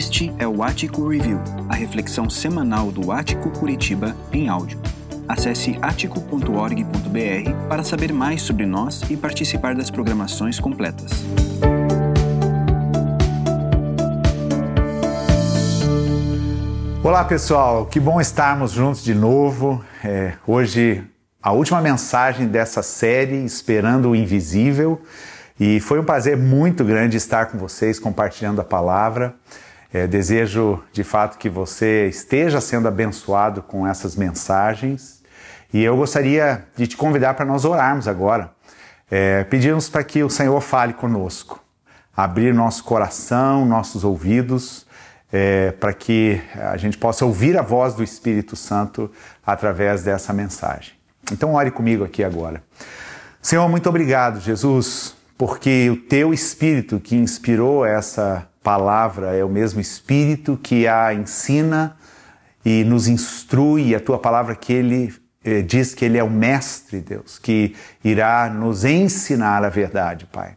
Este é o Ático Review, a reflexão semanal do Ático Curitiba em áudio. Acesse atico.org.br para saber mais sobre nós e participar das programações completas. Olá pessoal, que bom estarmos juntos de novo. É, hoje, a última mensagem dessa série, Esperando o Invisível. E foi um prazer muito grande estar com vocês compartilhando a palavra. É, desejo de fato que você esteja sendo abençoado com essas mensagens. E eu gostaria de te convidar para nós orarmos agora. É, pedirmos para que o Senhor fale conosco, abrir nosso coração, nossos ouvidos, é, para que a gente possa ouvir a voz do Espírito Santo através dessa mensagem. Então, ore comigo aqui agora. Senhor, muito obrigado, Jesus, porque o teu Espírito que inspirou essa palavra é o mesmo Espírito que a ensina e nos instrui, a tua palavra que ele eh, diz que ele é o mestre, Deus, que irá nos ensinar a verdade, Pai.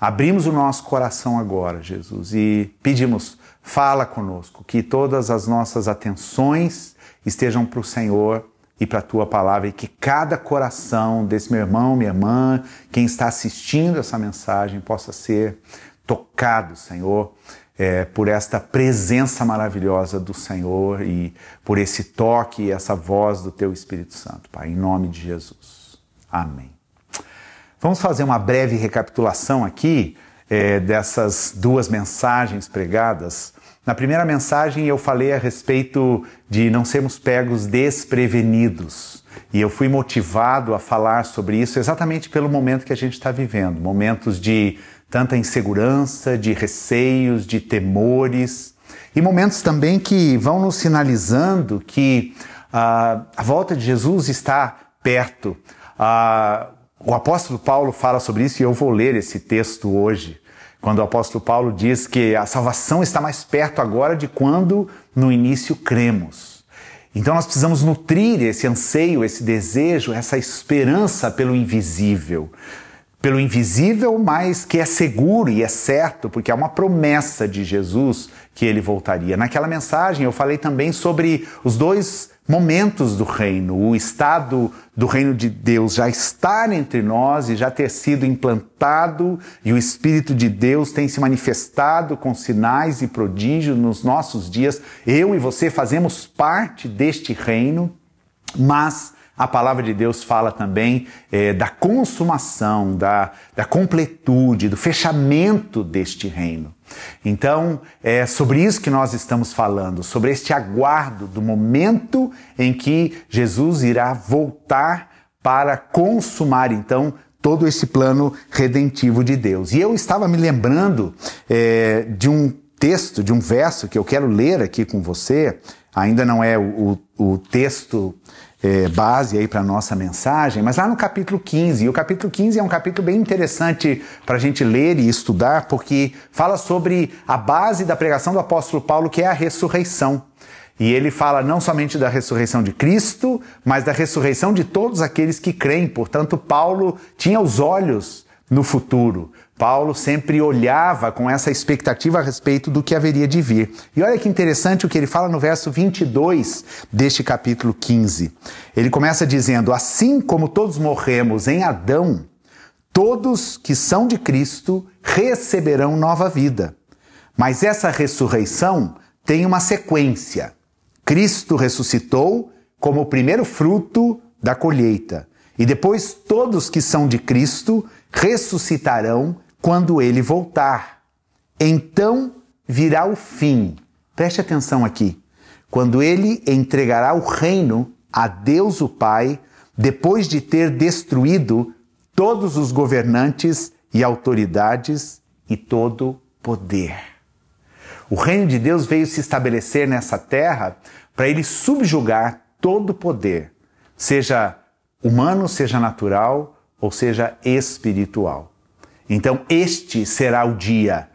Abrimos o nosso coração agora, Jesus, e pedimos, fala conosco, que todas as nossas atenções estejam para o Senhor e para a tua palavra e que cada coração desse meu irmão, minha irmã, quem está assistindo essa mensagem possa ser tocado, Senhor, é, por esta presença maravilhosa do Senhor e por esse toque e essa voz do Teu Espírito Santo, Pai, em nome de Jesus. Amém. Vamos fazer uma breve recapitulação aqui é, dessas duas mensagens pregadas. Na primeira mensagem eu falei a respeito de não sermos pegos desprevenidos. E eu fui motivado a falar sobre isso exatamente pelo momento que a gente está vivendo momentos de tanta insegurança, de receios, de temores, e momentos também que vão nos sinalizando que uh, a volta de Jesus está perto. Uh, o apóstolo Paulo fala sobre isso e eu vou ler esse texto hoje, quando o apóstolo Paulo diz que a salvação está mais perto agora de quando no início cremos. Então nós precisamos nutrir esse anseio, esse desejo, essa esperança pelo invisível pelo invisível, mas que é seguro e é certo, porque é uma promessa de Jesus que ele voltaria. Naquela mensagem eu falei também sobre os dois momentos do reino, o estado do reino de Deus já estar entre nós e já ter sido implantado, e o Espírito de Deus tem se manifestado com sinais e prodígios nos nossos dias. Eu e você fazemos parte deste reino, mas a palavra de Deus fala também é, da consumação, da, da completude, do fechamento deste reino. Então, é sobre isso que nós estamos falando, sobre este aguardo do momento em que Jesus irá voltar para consumar, então, todo esse plano redentivo de Deus. E eu estava me lembrando é, de um texto, de um verso que eu quero ler aqui com você, ainda não é o, o, o texto é, base aí para nossa mensagem, mas lá no capítulo 15, e o capítulo 15 é um capítulo bem interessante para a gente ler e estudar, porque fala sobre a base da pregação do apóstolo Paulo, que é a ressurreição. E ele fala não somente da ressurreição de Cristo, mas da ressurreição de todos aqueles que creem. Portanto, Paulo tinha os olhos no futuro. Paulo sempre olhava com essa expectativa a respeito do que haveria de vir. E olha que interessante o que ele fala no verso 22 deste capítulo 15. Ele começa dizendo: Assim como todos morremos em Adão, todos que são de Cristo receberão nova vida. Mas essa ressurreição tem uma sequência. Cristo ressuscitou como o primeiro fruto da colheita. E depois todos que são de Cristo ressuscitarão quando ele voltar. Então virá o fim. Preste atenção aqui. Quando ele entregará o reino a Deus o Pai, depois de ter destruído todos os governantes e autoridades e todo poder. O reino de Deus veio se estabelecer nessa terra para ele subjugar todo poder, seja humano, seja natural ou seja espiritual. Então, este será o dia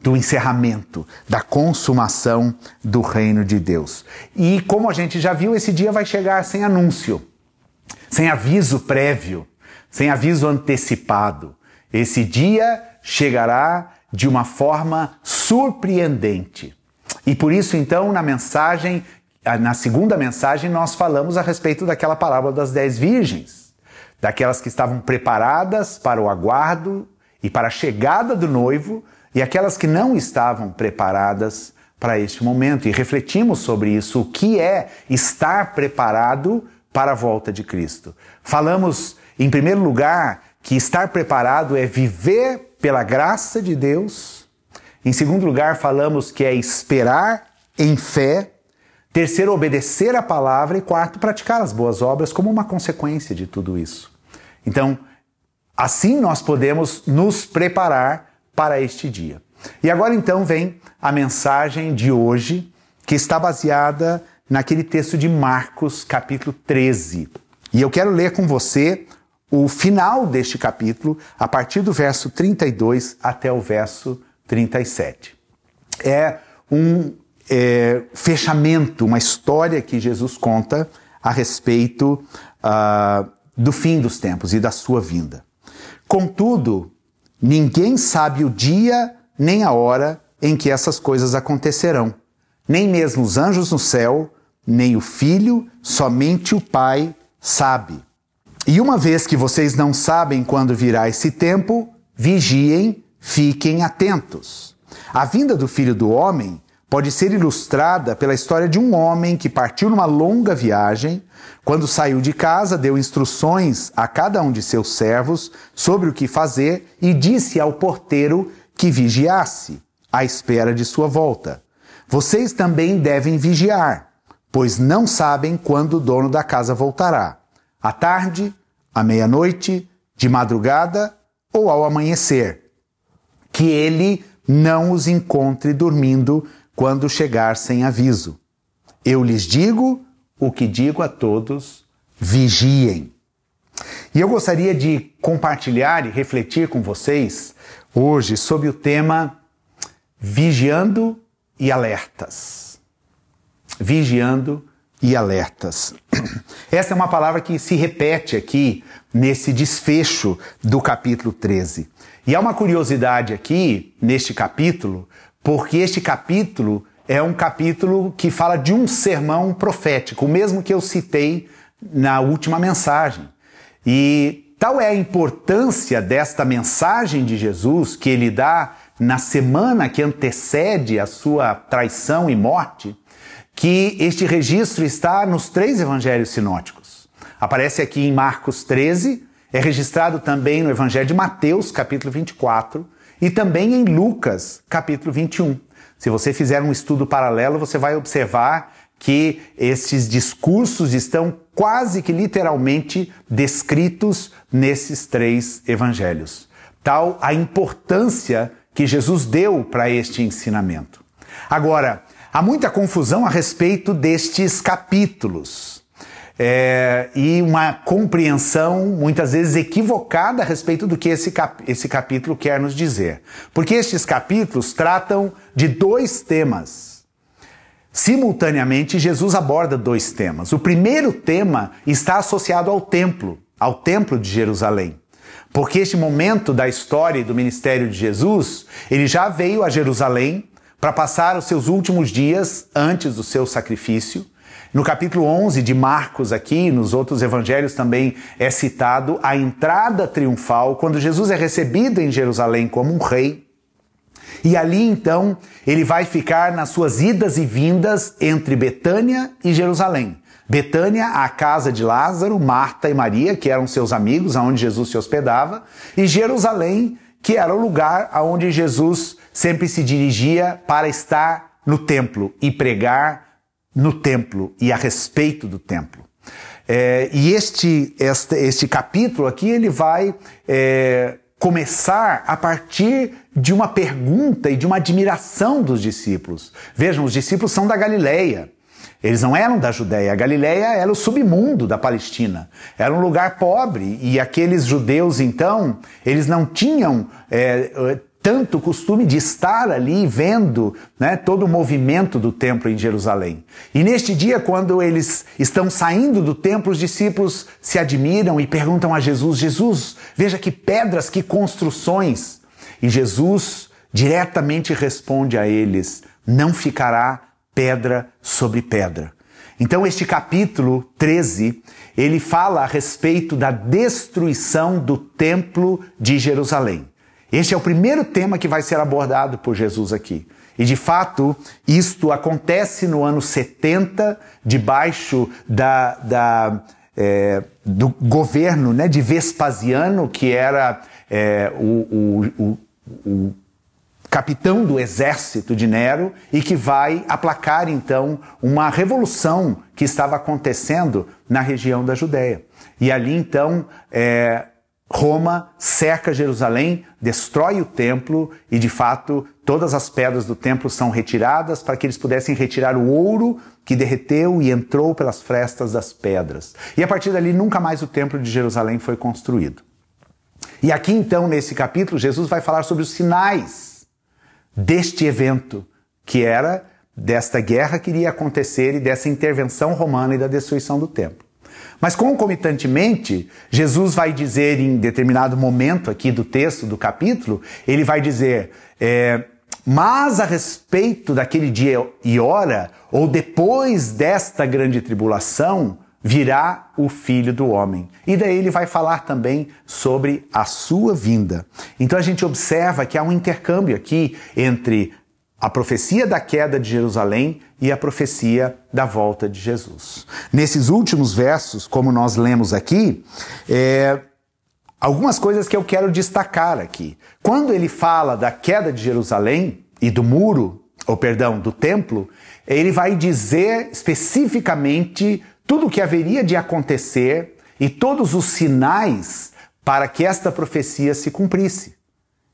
do encerramento, da consumação do reino de Deus. E como a gente já viu, esse dia vai chegar sem anúncio, sem aviso prévio, sem aviso antecipado. Esse dia chegará de uma forma surpreendente. E por isso, então, na mensagem, na segunda mensagem, nós falamos a respeito daquela parábola das dez virgens, daquelas que estavam preparadas para o aguardo e para a chegada do noivo, e aquelas que não estavam preparadas para este momento. E refletimos sobre isso, o que é estar preparado para a volta de Cristo. Falamos, em primeiro lugar, que estar preparado é viver pela graça de Deus. Em segundo lugar, falamos que é esperar em fé. Terceiro, obedecer a palavra. E quarto, praticar as boas obras como uma consequência de tudo isso. Então, assim nós podemos nos preparar para este dia. E agora então vem a mensagem de hoje, que está baseada naquele texto de Marcos, capítulo 13. E eu quero ler com você o final deste capítulo, a partir do verso 32 até o verso 37. É um é, fechamento, uma história que Jesus conta a respeito uh, do fim dos tempos e da sua vinda. Contudo, ninguém sabe o dia nem a hora em que essas coisas acontecerão, nem mesmo os anjos no céu, nem o Filho, somente o Pai sabe. E uma vez que vocês não sabem quando virá esse tempo, vigiem, fiquem atentos. A vinda do Filho do Homem pode ser ilustrada pela história de um homem que partiu numa longa viagem. Quando saiu de casa, deu instruções a cada um de seus servos sobre o que fazer e disse ao porteiro que vigiasse, à espera de sua volta. Vocês também devem vigiar, pois não sabem quando o dono da casa voltará à tarde, à meia-noite, de madrugada ou ao amanhecer. Que ele não os encontre dormindo quando chegar sem aviso. Eu lhes digo o que digo a todos: vigiem. E eu gostaria de compartilhar e refletir com vocês hoje sobre o tema vigiando e alertas. Vigiando e alertas. Essa é uma palavra que se repete aqui nesse desfecho do capítulo 13. E há uma curiosidade aqui neste capítulo, porque este capítulo é um capítulo que fala de um sermão profético, o mesmo que eu citei na última mensagem. E tal é a importância desta mensagem de Jesus que ele dá na semana que antecede a sua traição e morte, que este registro está nos três evangelhos sinóticos. Aparece aqui em Marcos 13, é registrado também no Evangelho de Mateus, capítulo 24, e também em Lucas, capítulo 21. Se você fizer um estudo paralelo, você vai observar que esses discursos estão quase que literalmente descritos nesses três evangelhos. Tal a importância que Jesus deu para este ensinamento. Agora, Há muita confusão a respeito destes capítulos. É, e uma compreensão muitas vezes equivocada a respeito do que esse, cap esse capítulo quer nos dizer. Porque estes capítulos tratam de dois temas. Simultaneamente, Jesus aborda dois temas. O primeiro tema está associado ao templo, ao templo de Jerusalém. Porque este momento da história e do ministério de Jesus, ele já veio a Jerusalém para passar os seus últimos dias antes do seu sacrifício. No capítulo 11 de Marcos, aqui, nos outros evangelhos também é citado a entrada triunfal, quando Jesus é recebido em Jerusalém como um rei. E ali então ele vai ficar nas suas idas e vindas entre Betânia e Jerusalém. Betânia, a casa de Lázaro, Marta e Maria, que eram seus amigos, aonde Jesus se hospedava, e Jerusalém, que era o lugar aonde Jesus sempre se dirigia para estar no templo e pregar no templo e a respeito do templo. É, e este, este, este capítulo aqui ele vai é, começar a partir de uma pergunta e de uma admiração dos discípulos. Vejam, os discípulos são da Galileia. Eles não eram da Judéia. A Galileia era o submundo da Palestina. Era um lugar pobre. E aqueles judeus, então, eles não tinham é, tanto costume de estar ali vendo né, todo o movimento do templo em Jerusalém. E neste dia, quando eles estão saindo do templo, os discípulos se admiram e perguntam a Jesus: Jesus, veja que pedras, que construções. E Jesus diretamente responde a eles: não ficará pedra sobre pedra. Então, este capítulo 13, ele fala a respeito da destruição do templo de Jerusalém. Este é o primeiro tema que vai ser abordado por Jesus aqui. E de fato, isto acontece no ano 70, debaixo da, da, é, do governo né, de Vespasiano, que era é, o, o, o capitão do exército de Nero e que vai aplacar então uma revolução que estava acontecendo na região da Judéia. E ali então é, Roma cerca Jerusalém, destrói o templo e de fato todas as pedras do templo são retiradas para que eles pudessem retirar o ouro que derreteu e entrou pelas frestas das pedras. E a partir dali nunca mais o templo de Jerusalém foi construído. E aqui então nesse capítulo Jesus vai falar sobre os sinais deste evento, que era desta guerra que iria acontecer e dessa intervenção romana e da destruição do templo. Mas concomitantemente, Jesus vai dizer em determinado momento aqui do texto, do capítulo, ele vai dizer: é, mas a respeito daquele dia e hora, ou depois desta grande tribulação, virá o filho do homem. E daí ele vai falar também sobre a sua vinda. Então a gente observa que há um intercâmbio aqui entre a profecia da queda de Jerusalém e a profecia da volta de Jesus. Nesses últimos versos, como nós lemos aqui, é, algumas coisas que eu quero destacar aqui. Quando ele fala da queda de Jerusalém e do muro, ou perdão, do templo, ele vai dizer especificamente tudo o que haveria de acontecer e todos os sinais para que esta profecia se cumprisse.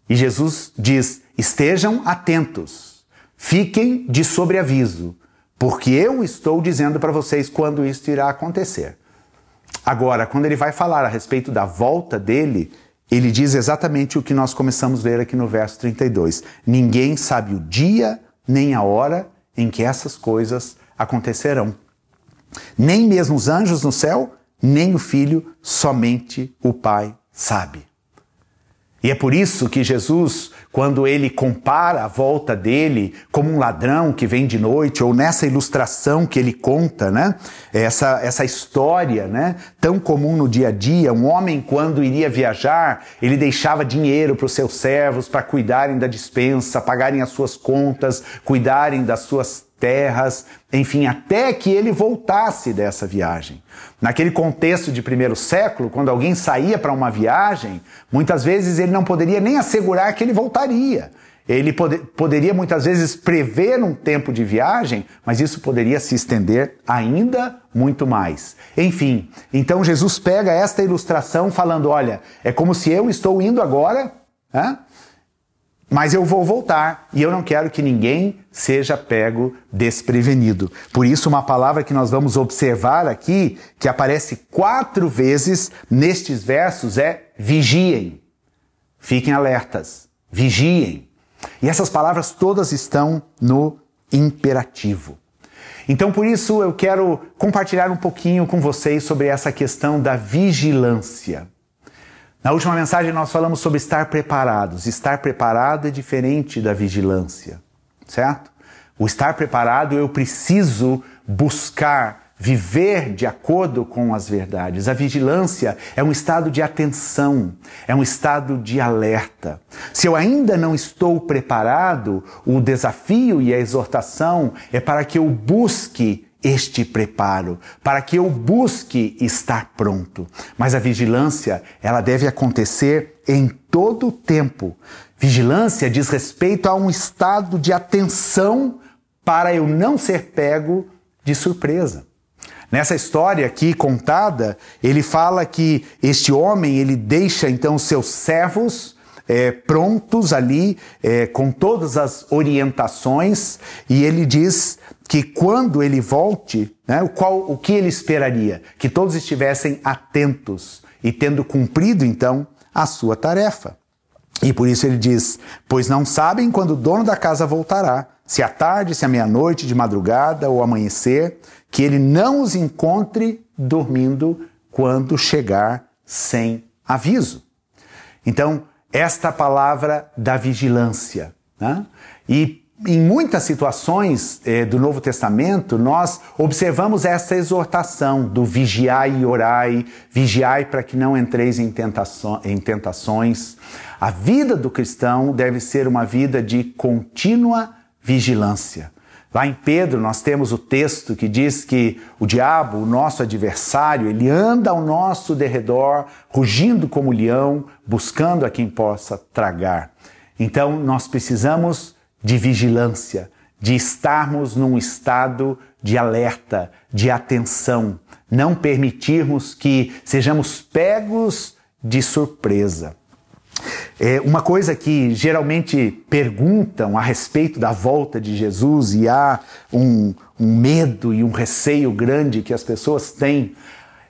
E Jesus diz: estejam atentos, fiquem de sobreaviso, porque eu estou dizendo para vocês quando isto irá acontecer. Agora, quando ele vai falar a respeito da volta dele, ele diz exatamente o que nós começamos a ver aqui no verso 32. Ninguém sabe o dia nem a hora em que essas coisas acontecerão. Nem mesmo os anjos no céu, nem o filho, somente o Pai sabe. E é por isso que Jesus, quando ele compara a volta dele como um ladrão que vem de noite, ou nessa ilustração que ele conta, né? Essa, essa história, né? Tão comum no dia a dia, um homem quando iria viajar, ele deixava dinheiro para os seus servos para cuidarem da dispensa, pagarem as suas contas, cuidarem das suas terras, enfim, até que ele voltasse dessa viagem. Naquele contexto de primeiro século, quando alguém saía para uma viagem, muitas vezes ele não poderia nem assegurar que ele voltaria. Ele pode, poderia muitas vezes prever um tempo de viagem, mas isso poderia se estender ainda muito mais. Enfim, então Jesus pega esta ilustração falando: olha, é como se eu estou indo agora. Hein? Mas eu vou voltar e eu não quero que ninguém seja pego desprevenido. Por isso, uma palavra que nós vamos observar aqui, que aparece quatro vezes nestes versos, é vigiem. Fiquem alertas, vigiem. E essas palavras todas estão no imperativo. Então, por isso, eu quero compartilhar um pouquinho com vocês sobre essa questão da vigilância. Na última mensagem nós falamos sobre estar preparados. Estar preparado é diferente da vigilância, certo? O estar preparado eu preciso buscar viver de acordo com as verdades. A vigilância é um estado de atenção, é um estado de alerta. Se eu ainda não estou preparado, o desafio e a exortação é para que eu busque este preparo, para que eu busque estar pronto. Mas a vigilância, ela deve acontecer em todo o tempo. Vigilância diz respeito a um estado de atenção para eu não ser pego de surpresa. Nessa história aqui contada, ele fala que este homem ele deixa então seus servos é, prontos ali é, com todas as orientações e ele diz que quando ele volte, né, o, qual, o que ele esperaria? Que todos estivessem atentos e tendo cumprido então a sua tarefa. E por isso ele diz: Pois não sabem quando o dono da casa voltará, se à tarde, se à meia-noite, de madrugada ou amanhecer, que ele não os encontre dormindo quando chegar sem aviso. Então, esta palavra da vigilância Né? E em muitas situações eh, do Novo Testamento, nós observamos essa exortação do vigiai e orai, vigiai para que não entreis em, em tentações. A vida do cristão deve ser uma vida de contínua vigilância. Lá em Pedro nós temos o texto que diz que o diabo, o nosso adversário, ele anda ao nosso derredor, rugindo como leão, buscando a quem possa tragar. Então nós precisamos de vigilância, de estarmos num estado de alerta, de atenção, não permitirmos que sejamos pegos de surpresa. É uma coisa que geralmente perguntam a respeito da volta de Jesus e há um, um medo e um receio grande que as pessoas têm,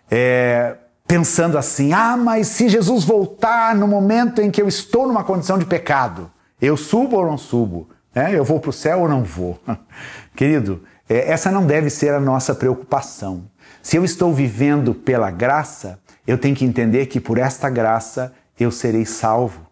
é, pensando assim: ah, mas se Jesus voltar no momento em que eu estou numa condição de pecado, eu subo ou não subo? É, eu vou para o céu ou não vou? Querido, é, essa não deve ser a nossa preocupação. Se eu estou vivendo pela graça, eu tenho que entender que por esta graça eu serei salvo.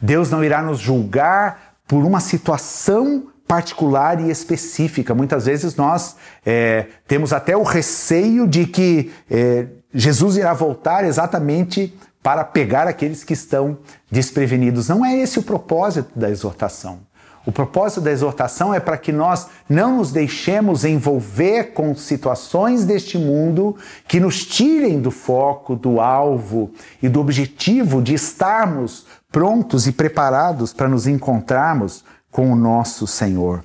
Deus não irá nos julgar por uma situação particular e específica. Muitas vezes nós é, temos até o receio de que é, Jesus irá voltar exatamente para pegar aqueles que estão desprevenidos. Não é esse o propósito da exortação. O propósito da exortação é para que nós não nos deixemos envolver com situações deste mundo que nos tirem do foco, do alvo e do objetivo de estarmos prontos e preparados para nos encontrarmos com o nosso Senhor.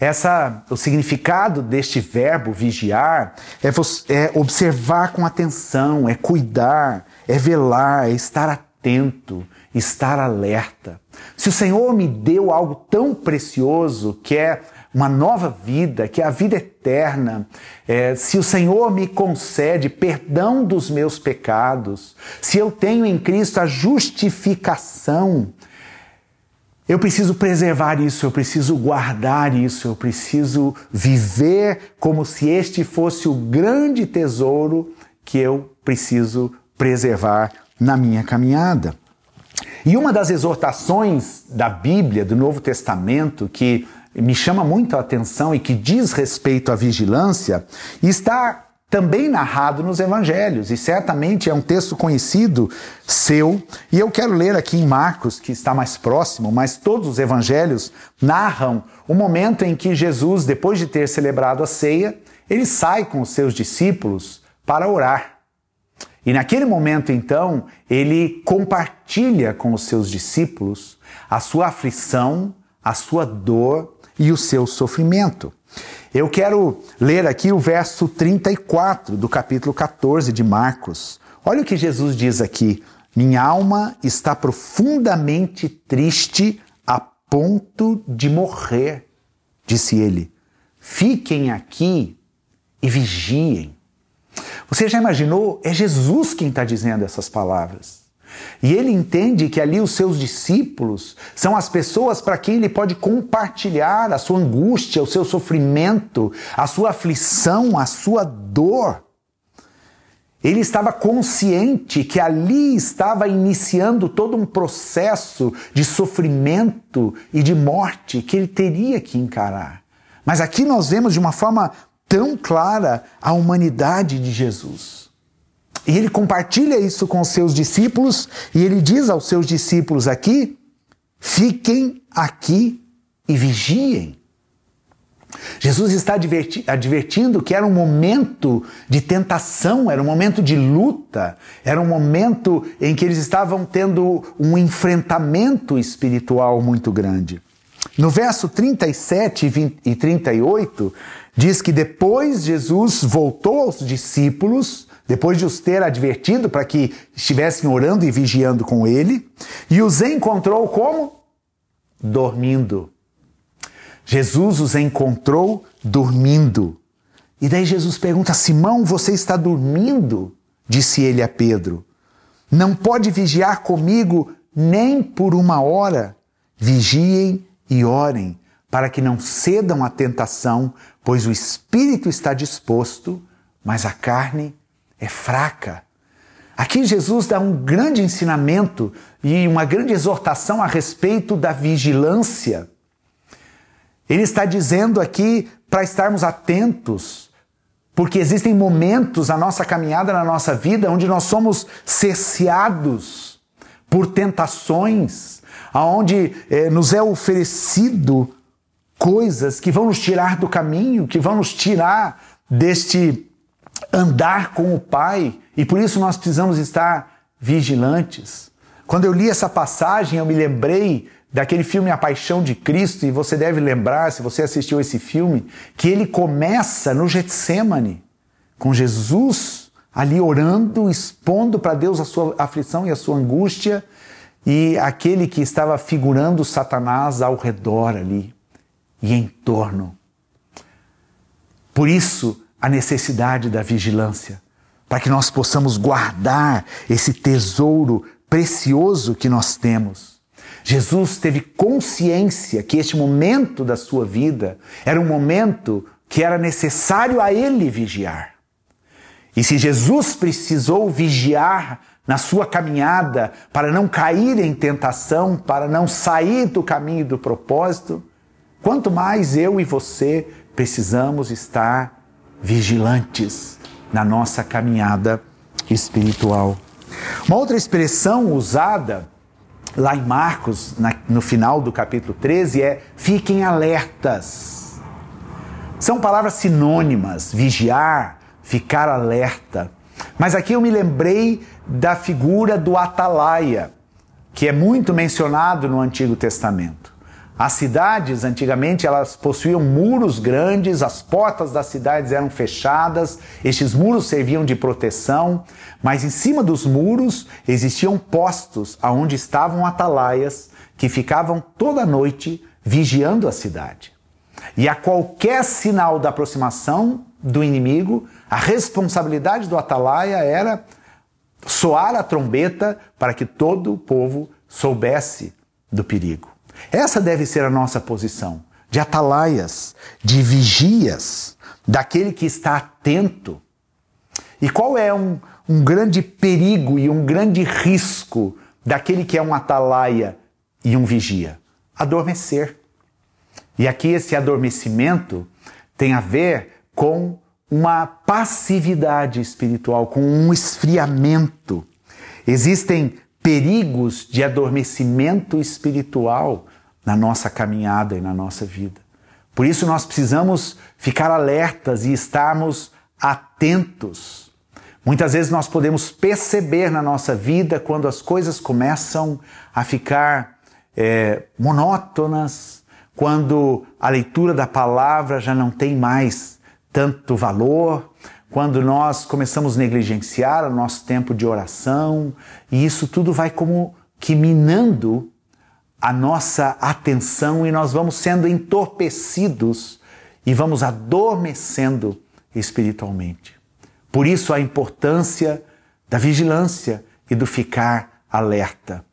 Essa, o significado deste verbo vigiar é, é observar com atenção, é cuidar, é velar, é estar atento, estar alerta. Se o Senhor me deu algo tão precioso que é uma nova vida, que é a vida eterna, é, se o Senhor me concede perdão dos meus pecados, se eu tenho em Cristo a justificação, eu preciso preservar isso, eu preciso guardar isso, eu preciso viver como se este fosse o grande tesouro que eu preciso preservar na minha caminhada. E uma das exortações da Bíblia, do Novo Testamento, que me chama muito a atenção e que diz respeito à vigilância, está também narrado nos evangelhos, e certamente é um texto conhecido seu, e eu quero ler aqui em Marcos, que está mais próximo, mas todos os evangelhos narram o momento em que Jesus, depois de ter celebrado a ceia, ele sai com os seus discípulos para orar. E naquele momento, então, ele compartilha com os seus discípulos a sua aflição, a sua dor e o seu sofrimento. Eu quero ler aqui o verso 34 do capítulo 14 de Marcos. Olha o que Jesus diz aqui: Minha alma está profundamente triste a ponto de morrer, disse ele. Fiquem aqui e vigiem. Você já imaginou? É Jesus quem está dizendo essas palavras. E ele entende que ali os seus discípulos são as pessoas para quem ele pode compartilhar a sua angústia, o seu sofrimento, a sua aflição, a sua dor. Ele estava consciente que ali estava iniciando todo um processo de sofrimento e de morte que ele teria que encarar. Mas aqui nós vemos de uma forma tão clara a humanidade de Jesus. E ele compartilha isso com os seus discípulos e ele diz aos seus discípulos aqui: fiquem aqui e vigiem. Jesus está advertindo que era um momento de tentação, era um momento de luta, era um momento em que eles estavam tendo um enfrentamento espiritual muito grande. No verso 37 e 38, diz que depois Jesus voltou aos discípulos, depois de os ter advertido para que estivessem orando e vigiando com ele, e os encontrou como? Dormindo. Jesus os encontrou dormindo. E daí Jesus pergunta: Simão, você está dormindo? Disse ele a Pedro. Não pode vigiar comigo nem por uma hora. Vigiem e orem para que não cedam à tentação, pois o espírito está disposto, mas a carne é fraca. Aqui Jesus dá um grande ensinamento e uma grande exortação a respeito da vigilância. Ele está dizendo aqui para estarmos atentos, porque existem momentos na nossa caminhada, na nossa vida, onde nós somos cerceados por tentações, aonde eh, nos é oferecido coisas que vão nos tirar do caminho, que vão nos tirar deste andar com o Pai, e por isso nós precisamos estar vigilantes. Quando eu li essa passagem, eu me lembrei daquele filme A Paixão de Cristo, e você deve lembrar, se você assistiu esse filme, que ele começa no Getsemane, com Jesus ali orando, expondo para Deus a sua aflição e a sua angústia, e aquele que estava figurando Satanás ao redor ali e em torno. Por isso, a necessidade da vigilância, para que nós possamos guardar esse tesouro precioso que nós temos. Jesus teve consciência que este momento da sua vida era um momento que era necessário a ele vigiar. E se Jesus precisou vigiar na sua caminhada para não cair em tentação, para não sair do caminho do propósito, quanto mais eu e você precisamos estar vigilantes na nossa caminhada espiritual. Uma outra expressão usada lá em Marcos, na, no final do capítulo 13, é fiquem alertas. São palavras sinônimas, vigiar, ficar alerta. Mas aqui eu me lembrei da figura do atalaia, que é muito mencionado no Antigo Testamento. As cidades, antigamente, elas possuíam muros grandes, as portas das cidades eram fechadas, estes muros serviam de proteção, mas em cima dos muros existiam postos aonde estavam atalaias que ficavam toda noite vigiando a cidade. E a qualquer sinal da aproximação do inimigo, a responsabilidade do atalaia era soar a trombeta para que todo o povo soubesse do perigo. Essa deve ser a nossa posição, de atalaias, de vigias, daquele que está atento. E qual é um, um grande perigo e um grande risco daquele que é um atalaia e um vigia? Adormecer. E aqui esse adormecimento tem a ver com uma passividade espiritual, com um esfriamento. Existem perigos de adormecimento espiritual na nossa caminhada e na nossa vida. Por isso nós precisamos ficar alertas e estarmos atentos. Muitas vezes nós podemos perceber na nossa vida quando as coisas começam a ficar é, monótonas, quando a leitura da palavra já não tem mais tanto valor, quando nós começamos a negligenciar o nosso tempo de oração, e isso tudo vai como que minando a nossa atenção e nós vamos sendo entorpecidos e vamos adormecendo espiritualmente. Por isso a importância da vigilância e do ficar alerta.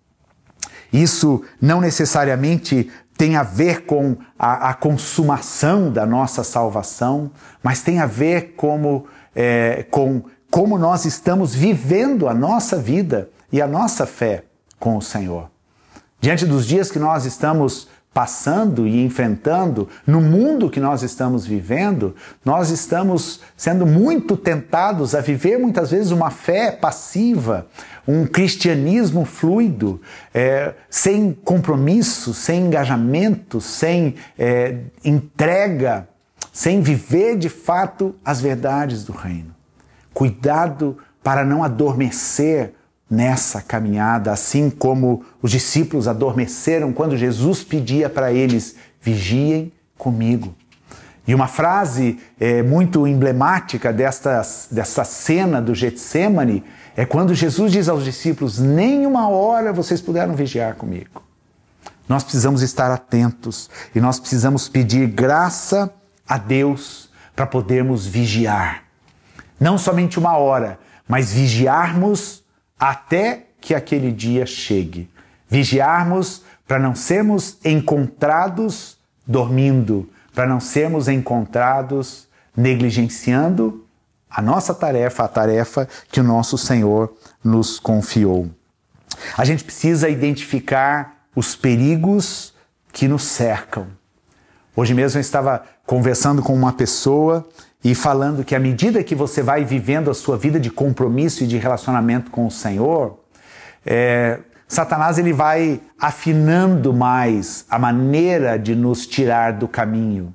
Isso não necessariamente tem a ver com a, a consumação da nossa salvação, mas tem a ver como é, com como nós estamos vivendo a nossa vida e a nossa fé com o Senhor. Diante dos dias que nós estamos passando e enfrentando, no mundo que nós estamos vivendo, nós estamos sendo muito tentados a viver muitas vezes uma fé passiva, um cristianismo fluido, é, sem compromisso, sem engajamento, sem é, entrega sem viver de fato as verdades do reino. Cuidado para não adormecer nessa caminhada, assim como os discípulos adormeceram quando Jesus pedia para eles: vigiem comigo. E uma frase é, muito emblemática desta, dessa cena do Getsemane é quando Jesus diz aos discípulos: Nem uma hora vocês puderam vigiar comigo. Nós precisamos estar atentos e nós precisamos pedir graça a Deus para podermos vigiar. Não somente uma hora, mas vigiarmos até que aquele dia chegue. Vigiarmos para não sermos encontrados dormindo, para não sermos encontrados negligenciando a nossa tarefa, a tarefa que o nosso Senhor nos confiou. A gente precisa identificar os perigos que nos cercam. Hoje mesmo eu estava conversando com uma pessoa e falando que à medida que você vai vivendo a sua vida de compromisso e de relacionamento com o Senhor, é, Satanás ele vai afinando mais a maneira de nos tirar do caminho.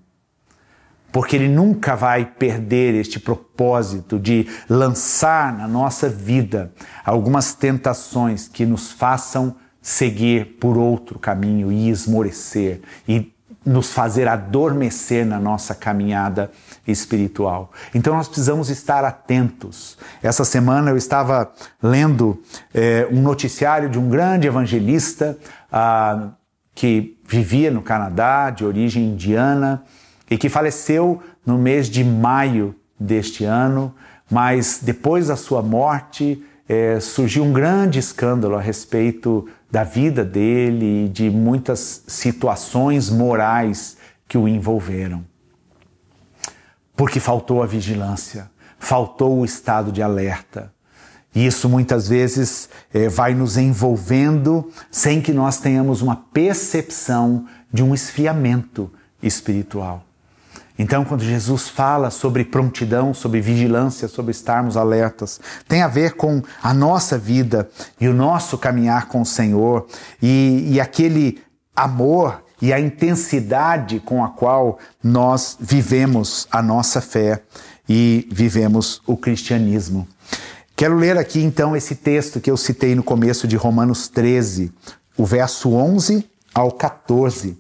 Porque ele nunca vai perder este propósito de lançar na nossa vida algumas tentações que nos façam seguir por outro caminho e esmorecer e nos fazer adormecer na nossa caminhada espiritual. Então nós precisamos estar atentos. Essa semana eu estava lendo é, um noticiário de um grande evangelista ah, que vivia no Canadá, de origem indiana, e que faleceu no mês de maio deste ano, mas depois da sua morte é, surgiu um grande escândalo a respeito da vida dele e de muitas situações morais que o envolveram. Porque faltou a vigilância, faltou o estado de alerta. E isso muitas vezes é, vai nos envolvendo sem que nós tenhamos uma percepção de um esfiamento espiritual. Então, quando Jesus fala sobre prontidão, sobre vigilância, sobre estarmos alertas, tem a ver com a nossa vida e o nosso caminhar com o Senhor e, e aquele amor e a intensidade com a qual nós vivemos a nossa fé e vivemos o cristianismo. Quero ler aqui então esse texto que eu citei no começo de Romanos 13, o verso 11 ao 14.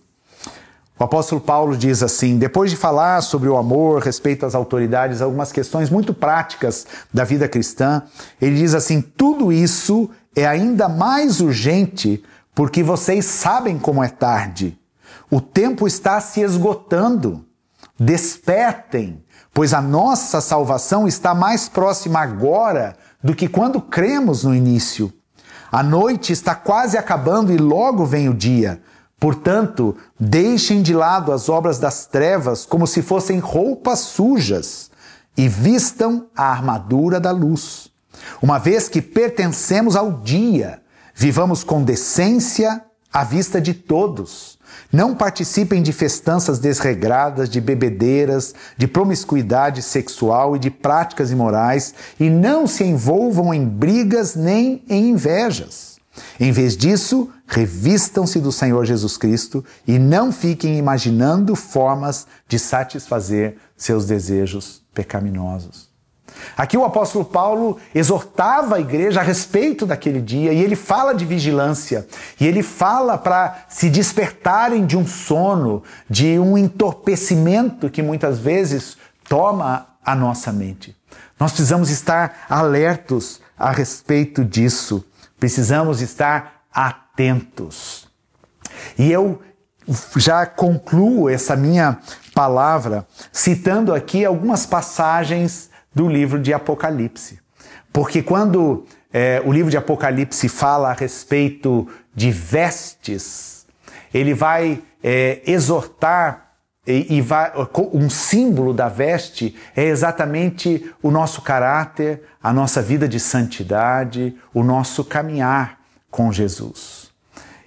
O apóstolo Paulo diz assim: depois de falar sobre o amor, respeito às autoridades, algumas questões muito práticas da vida cristã, ele diz assim: tudo isso é ainda mais urgente porque vocês sabem como é tarde. O tempo está se esgotando. Despertem, pois a nossa salvação está mais próxima agora do que quando cremos no início. A noite está quase acabando e logo vem o dia. Portanto, deixem de lado as obras das trevas como se fossem roupas sujas e vistam a armadura da luz. Uma vez que pertencemos ao dia, vivamos com decência à vista de todos. Não participem de festanças desregradas, de bebedeiras, de promiscuidade sexual e de práticas imorais, e não se envolvam em brigas nem em invejas. Em vez disso, revistam-se do Senhor Jesus Cristo e não fiquem imaginando formas de satisfazer seus desejos pecaminosos. Aqui o apóstolo Paulo exortava a igreja a respeito daquele dia e ele fala de vigilância e ele fala para se despertarem de um sono, de um entorpecimento que muitas vezes toma a nossa mente. Nós precisamos estar alertos a respeito disso. Precisamos estar atentos. E eu já concluo essa minha palavra citando aqui algumas passagens do livro de Apocalipse. Porque quando é, o livro de Apocalipse fala a respeito de vestes, ele vai é, exortar e, e vai, um símbolo da veste é exatamente o nosso caráter, a nossa vida de santidade, o nosso caminhar com Jesus.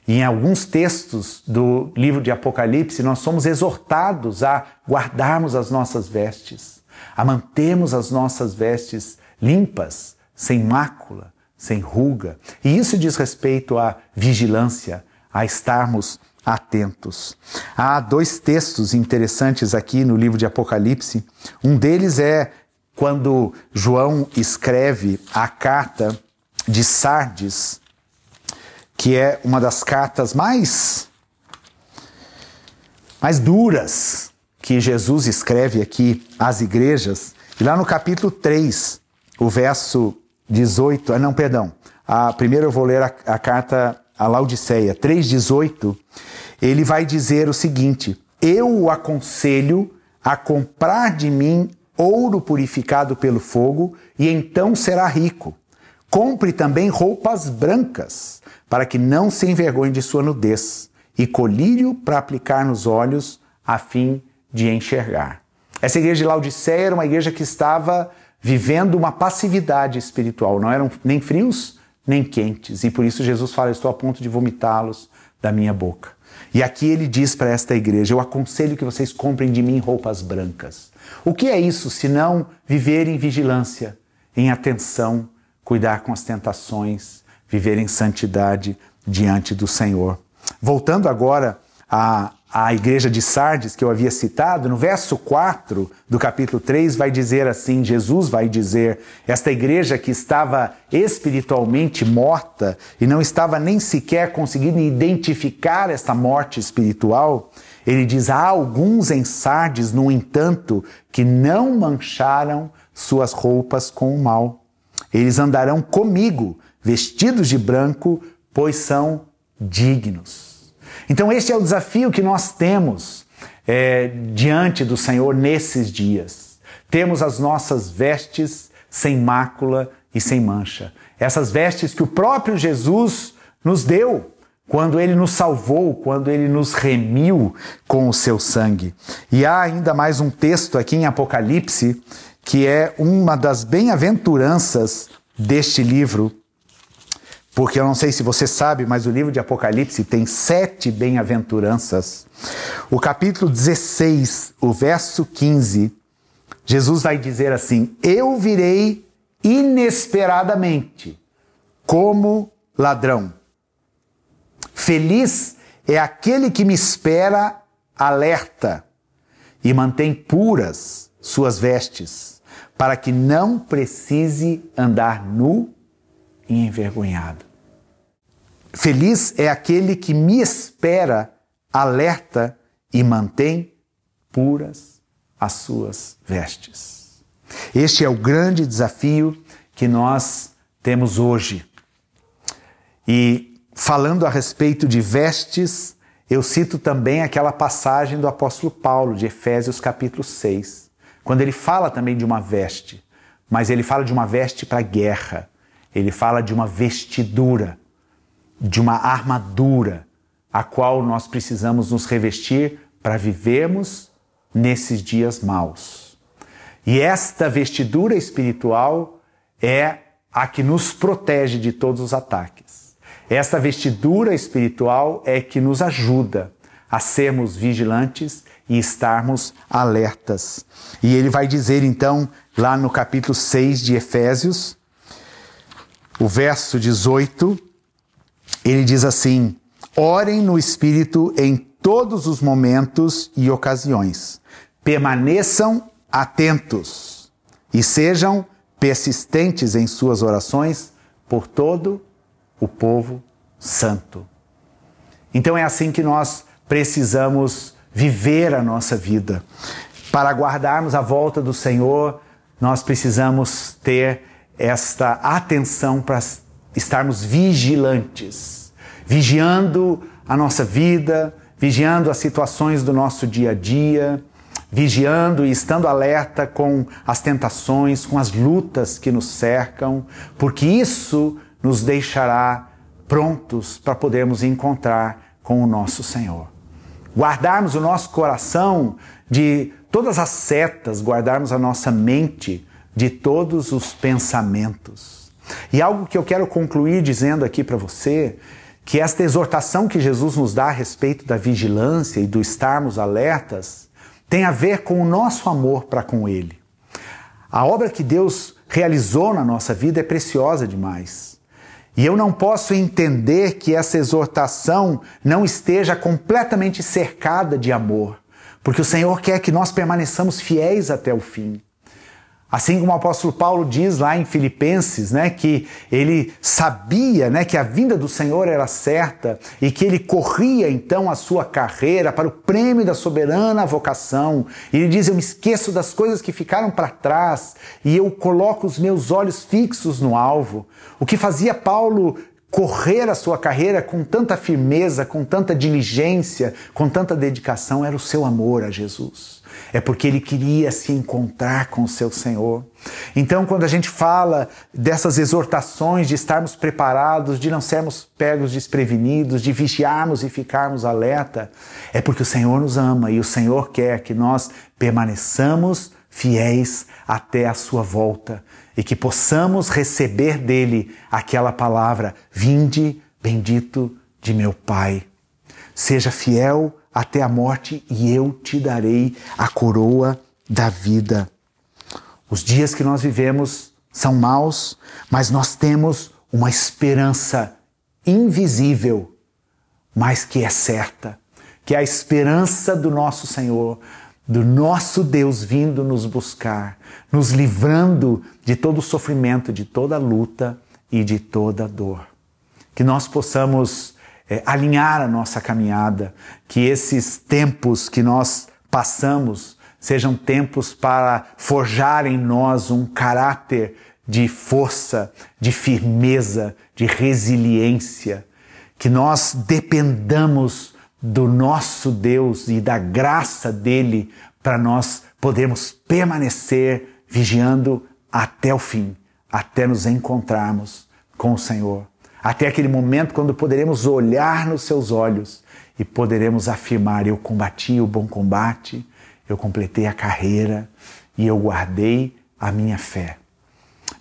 E em alguns textos do livro de Apocalipse, nós somos exortados a guardarmos as nossas vestes, a mantermos as nossas vestes limpas, sem mácula, sem ruga. E isso diz respeito à vigilância, a estarmos atentos. Há dois textos interessantes aqui no livro de Apocalipse. Um deles é quando João escreve a carta de Sardes, que é uma das cartas mais mais duras que Jesus escreve aqui às igrejas. E lá no capítulo 3, o verso 18, ah não, perdão. A, primeiro eu vou ler a, a carta a Laodiceia 3,18, ele vai dizer o seguinte: Eu o aconselho a comprar de mim ouro purificado pelo fogo, e então será rico. Compre também roupas brancas, para que não se envergonhe de sua nudez, e colírio para aplicar nos olhos, a fim de enxergar. Essa igreja de Laodiceia era uma igreja que estava vivendo uma passividade espiritual, não eram nem frios nem quentes, e por isso Jesus fala: Estou a ponto de vomitá-los da minha boca. E aqui ele diz para esta igreja: Eu aconselho que vocês comprem de mim roupas brancas. O que é isso se não viver em vigilância, em atenção, cuidar com as tentações, viver em santidade diante do Senhor? Voltando agora à, à igreja de Sardes que eu havia citado, no verso 4 do capítulo 3 vai dizer assim: Jesus vai dizer, esta igreja que estava espiritualmente morta e não estava nem sequer conseguindo identificar esta morte espiritual, ele diz: há alguns em Sardes, no entanto, que não mancharam suas roupas com o mal. Eles andarão comigo, vestidos de branco, pois são dignos. Então, este é o desafio que nós temos é, diante do Senhor nesses dias. Temos as nossas vestes sem mácula e sem mancha. Essas vestes que o próprio Jesus nos deu quando ele nos salvou, quando ele nos remiu com o seu sangue. E há ainda mais um texto aqui em Apocalipse que é uma das bem-aventuranças deste livro, porque eu não sei se você sabe, mas o livro de Apocalipse tem sete bem-aventuranças. O capítulo 16, o verso 15, Jesus vai dizer assim: Eu virei inesperadamente, como ladrão. Feliz é aquele que me espera alerta e mantém puras suas vestes, para que não precise andar nu e envergonhado. Feliz é aquele que me espera alerta e mantém puras as suas vestes. Este é o grande desafio que nós temos hoje. E falando a respeito de vestes, eu cito também aquela passagem do apóstolo Paulo, de Efésios capítulo 6, quando ele fala também de uma veste, mas ele fala de uma veste para guerra, ele fala de uma vestidura, de uma armadura, a qual nós precisamos nos revestir para vivermos nesses dias maus. E esta vestidura espiritual é a que nos protege de todos os ataques. Esta vestidura espiritual é que nos ajuda a sermos vigilantes e estarmos alertas. E ele vai dizer então, lá no capítulo 6 de Efésios, o verso 18, ele diz assim: Orem no Espírito em todos os momentos e ocasiões. Permaneçam atentos e sejam persistentes em suas orações por todo o povo santo. Então é assim que nós precisamos viver a nossa vida. Para guardarmos a volta do Senhor, nós precisamos ter esta atenção para estarmos vigilantes, vigiando a nossa vida, vigiando as situações do nosso dia a dia, vigiando e estando alerta com as tentações, com as lutas que nos cercam, porque isso nos deixará prontos para podermos encontrar com o nosso Senhor. Guardarmos o nosso coração de todas as setas, guardarmos a nossa mente de todos os pensamentos. E algo que eu quero concluir dizendo aqui para você, que esta exortação que Jesus nos dá a respeito da vigilância e do estarmos alertas, tem a ver com o nosso amor para com Ele. A obra que Deus realizou na nossa vida é preciosa demais. E eu não posso entender que essa exortação não esteja completamente cercada de amor, porque o Senhor quer que nós permaneçamos fiéis até o fim. Assim como o apóstolo Paulo diz lá em Filipenses, né, que ele sabia, né, que a vinda do Senhor era certa e que ele corria então a sua carreira para o prêmio da soberana vocação. E ele diz: "Eu me esqueço das coisas que ficaram para trás e eu coloco os meus olhos fixos no alvo". O que fazia Paulo correr a sua carreira com tanta firmeza, com tanta diligência, com tanta dedicação era o seu amor a Jesus é porque ele queria se encontrar com o seu Senhor. Então, quando a gente fala dessas exortações de estarmos preparados, de não sermos pegos desprevenidos, de vigiarmos e ficarmos alerta, é porque o Senhor nos ama e o Senhor quer que nós permaneçamos fiéis até a sua volta e que possamos receber dele aquela palavra: Vinde, bendito de meu Pai. Seja fiel até a morte e eu te darei a coroa da vida. Os dias que nós vivemos são maus, mas nós temos uma esperança invisível, mas que é certa, que é a esperança do nosso Senhor, do nosso Deus vindo nos buscar, nos livrando de todo o sofrimento, de toda luta e de toda dor. Que nós possamos é, alinhar a nossa caminhada, que esses tempos que nós passamos sejam tempos para forjar em nós um caráter de força, de firmeza, de resiliência, que nós dependamos do nosso Deus e da graça dele para nós podermos permanecer vigiando até o fim, até nos encontrarmos com o Senhor até aquele momento quando poderemos olhar nos seus olhos e poderemos afirmar: Eu combati o bom combate, eu completei a carreira e eu guardei a minha fé.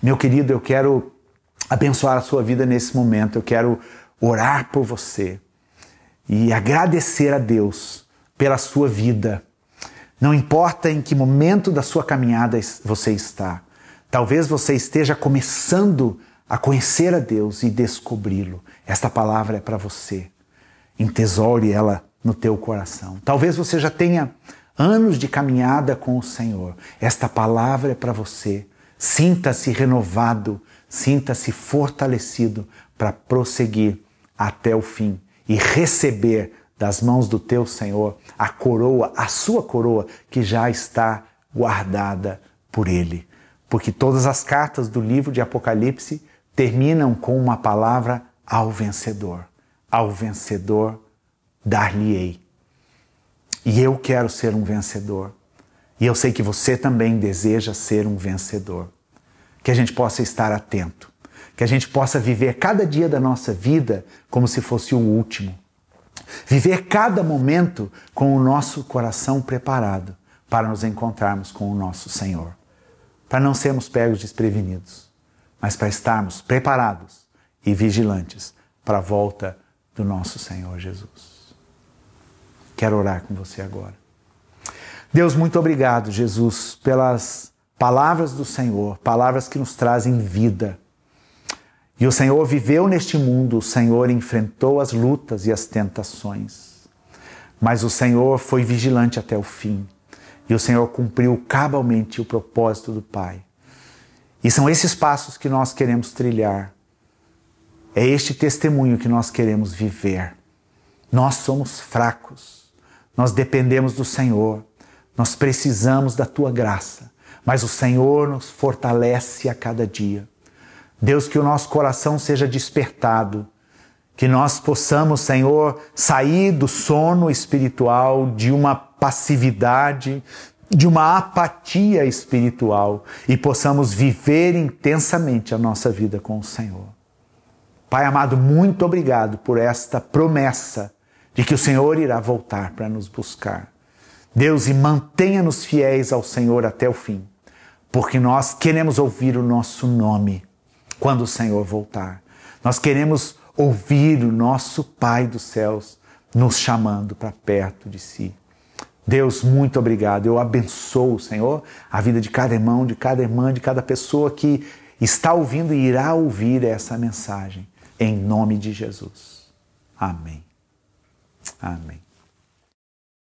Meu querido, eu quero abençoar a sua vida nesse momento, eu quero orar por você e agradecer a Deus pela sua vida. Não importa em que momento da sua caminhada você está, talvez você esteja começando a a conhecer a Deus e descobri-lo. Esta palavra é para você. Entesoure ela no teu coração. Talvez você já tenha anos de caminhada com o Senhor. Esta palavra é para você. Sinta-se renovado, sinta-se fortalecido para prosseguir até o fim e receber das mãos do teu Senhor a coroa, a sua coroa que já está guardada por Ele. Porque todas as cartas do livro de Apocalipse terminam com uma palavra ao vencedor. Ao vencedor dar-lhe-ei. E eu quero ser um vencedor. E eu sei que você também deseja ser um vencedor. Que a gente possa estar atento. Que a gente possa viver cada dia da nossa vida como se fosse o último. Viver cada momento com o nosso coração preparado para nos encontrarmos com o nosso Senhor. Para não sermos pegos desprevenidos mas para estarmos preparados e vigilantes para a volta do nosso Senhor Jesus. Quero orar com você agora. Deus, muito obrigado, Jesus, pelas palavras do Senhor, palavras que nos trazem vida. E o Senhor viveu neste mundo, o Senhor enfrentou as lutas e as tentações. Mas o Senhor foi vigilante até o fim. E o Senhor cumpriu cabalmente o propósito do Pai e são esses passos que nós queremos trilhar. É este testemunho que nós queremos viver. Nós somos fracos, nós dependemos do Senhor, nós precisamos da tua graça, mas o Senhor nos fortalece a cada dia. Deus, que o nosso coração seja despertado, que nós possamos, Senhor, sair do sono espiritual, de uma passividade, de uma apatia espiritual e possamos viver intensamente a nossa vida com o Senhor. Pai amado, muito obrigado por esta promessa de que o Senhor irá voltar para nos buscar. Deus, e mantenha-nos fiéis ao Senhor até o fim, porque nós queremos ouvir o nosso nome quando o Senhor voltar. Nós queremos ouvir o nosso Pai dos céus nos chamando para perto de si. Deus, muito obrigado. Eu abençoo, Senhor, a vida de cada irmão, de cada irmã, de cada pessoa que está ouvindo e irá ouvir essa mensagem. Em nome de Jesus. Amém. Amém.